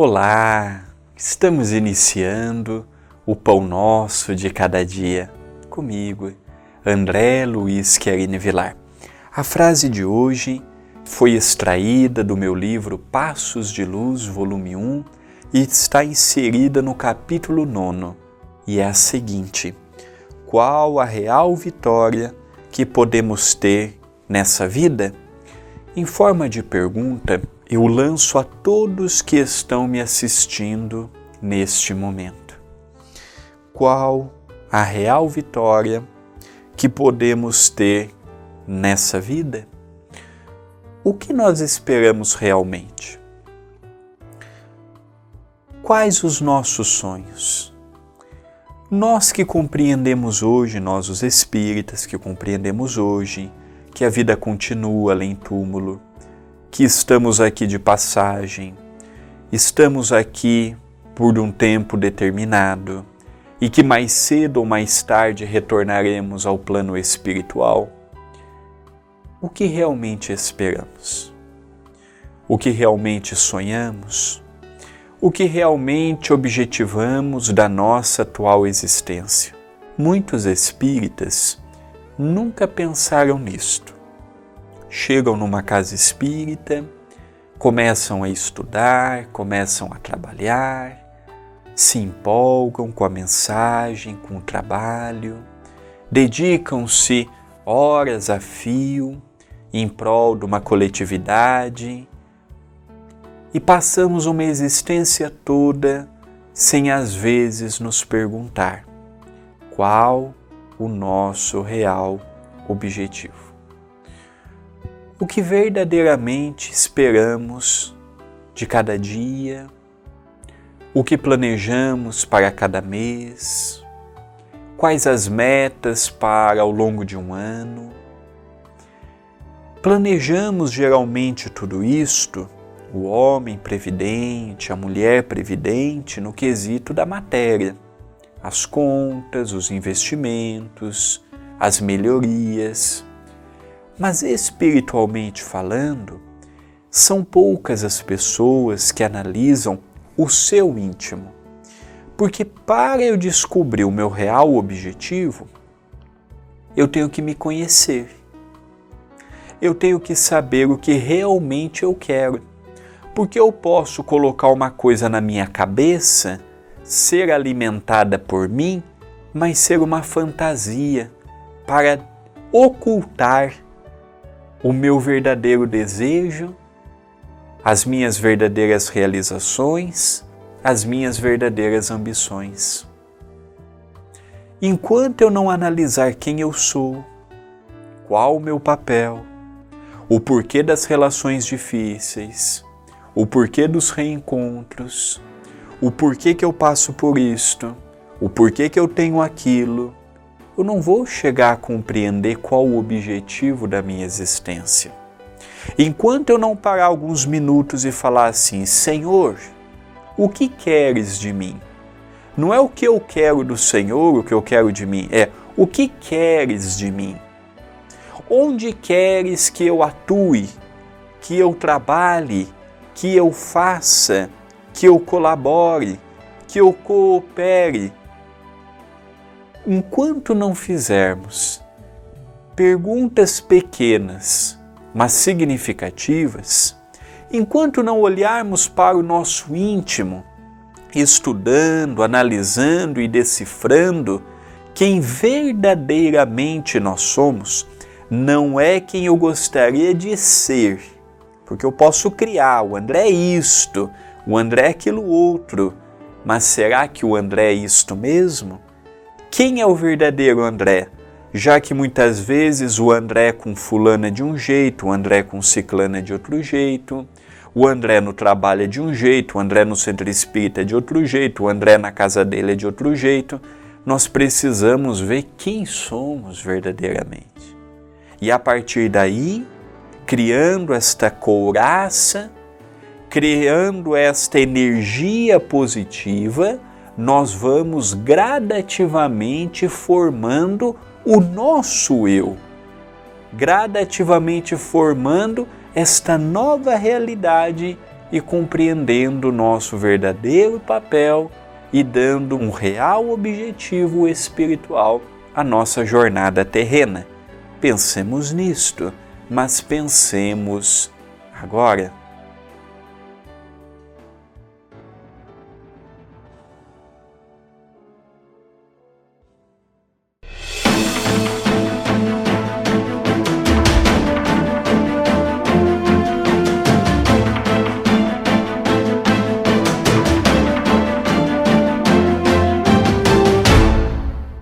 Olá, estamos iniciando o Pão Nosso de Cada Dia comigo, André Luiz Querine Vilar. A frase de hoje foi extraída do meu livro Passos de Luz, volume 1, e está inserida no capítulo 9, e é a seguinte: Qual a real vitória que podemos ter nessa vida? Em forma de pergunta, eu lanço a todos que estão me assistindo neste momento. Qual a real vitória que podemos ter nessa vida? O que nós esperamos realmente? Quais os nossos sonhos? Nós que compreendemos hoje, nós os espíritas que compreendemos hoje, que a vida continua além túmulo, que estamos aqui de passagem, estamos aqui por um tempo determinado e que mais cedo ou mais tarde retornaremos ao plano espiritual, o que realmente esperamos? O que realmente sonhamos? O que realmente objetivamos da nossa atual existência? Muitos espíritas nunca pensaram nisto chegam numa casa espírita, começam a estudar, começam a trabalhar, se empolgam com a mensagem, com o trabalho, dedicam-se horas a fio em prol de uma coletividade e passamos uma existência toda sem às vezes nos perguntar qual o nosso real objetivo o que verdadeiramente esperamos de cada dia, o que planejamos para cada mês, quais as metas para ao longo de um ano. Planejamos geralmente tudo isto, o homem previdente, a mulher previdente, no quesito da matéria, as contas, os investimentos, as melhorias mas espiritualmente falando, são poucas as pessoas que analisam o seu íntimo. Porque para eu descobrir o meu real objetivo, eu tenho que me conhecer. Eu tenho que saber o que realmente eu quero. Porque eu posso colocar uma coisa na minha cabeça, ser alimentada por mim, mas ser uma fantasia para ocultar o meu verdadeiro desejo, as minhas verdadeiras realizações, as minhas verdadeiras ambições. Enquanto eu não analisar quem eu sou, qual o meu papel, o porquê das relações difíceis, o porquê dos reencontros, o porquê que eu passo por isto, o porquê que eu tenho aquilo, eu não vou chegar a compreender qual o objetivo da minha existência. Enquanto eu não parar alguns minutos e falar assim: Senhor, o que queres de mim? Não é o que eu quero do Senhor, o que eu quero de mim, é o que queres de mim? Onde queres que eu atue, que eu trabalhe, que eu faça, que eu colabore, que eu coopere, enquanto não fizermos perguntas pequenas, mas significativas, enquanto não olharmos para o nosso íntimo, estudando, analisando e decifrando quem verdadeiramente nós somos, não é quem eu gostaria de ser. Porque eu posso criar, o André é isto, o André é aquilo outro, mas será que o André é isto mesmo? Quem é o verdadeiro André? Já que muitas vezes o André com fulana de um jeito, o André com ciclana de outro jeito, o André no trabalho é de um jeito, o André no centro espírita é de outro jeito, o André na casa dele é de outro jeito, nós precisamos ver quem somos verdadeiramente. E a partir daí, criando esta couraça, criando esta energia positiva, nós vamos gradativamente formando o nosso eu, gradativamente formando esta nova realidade e compreendendo o nosso verdadeiro papel e dando um real objetivo espiritual à nossa jornada terrena. Pensemos nisto, mas pensemos agora.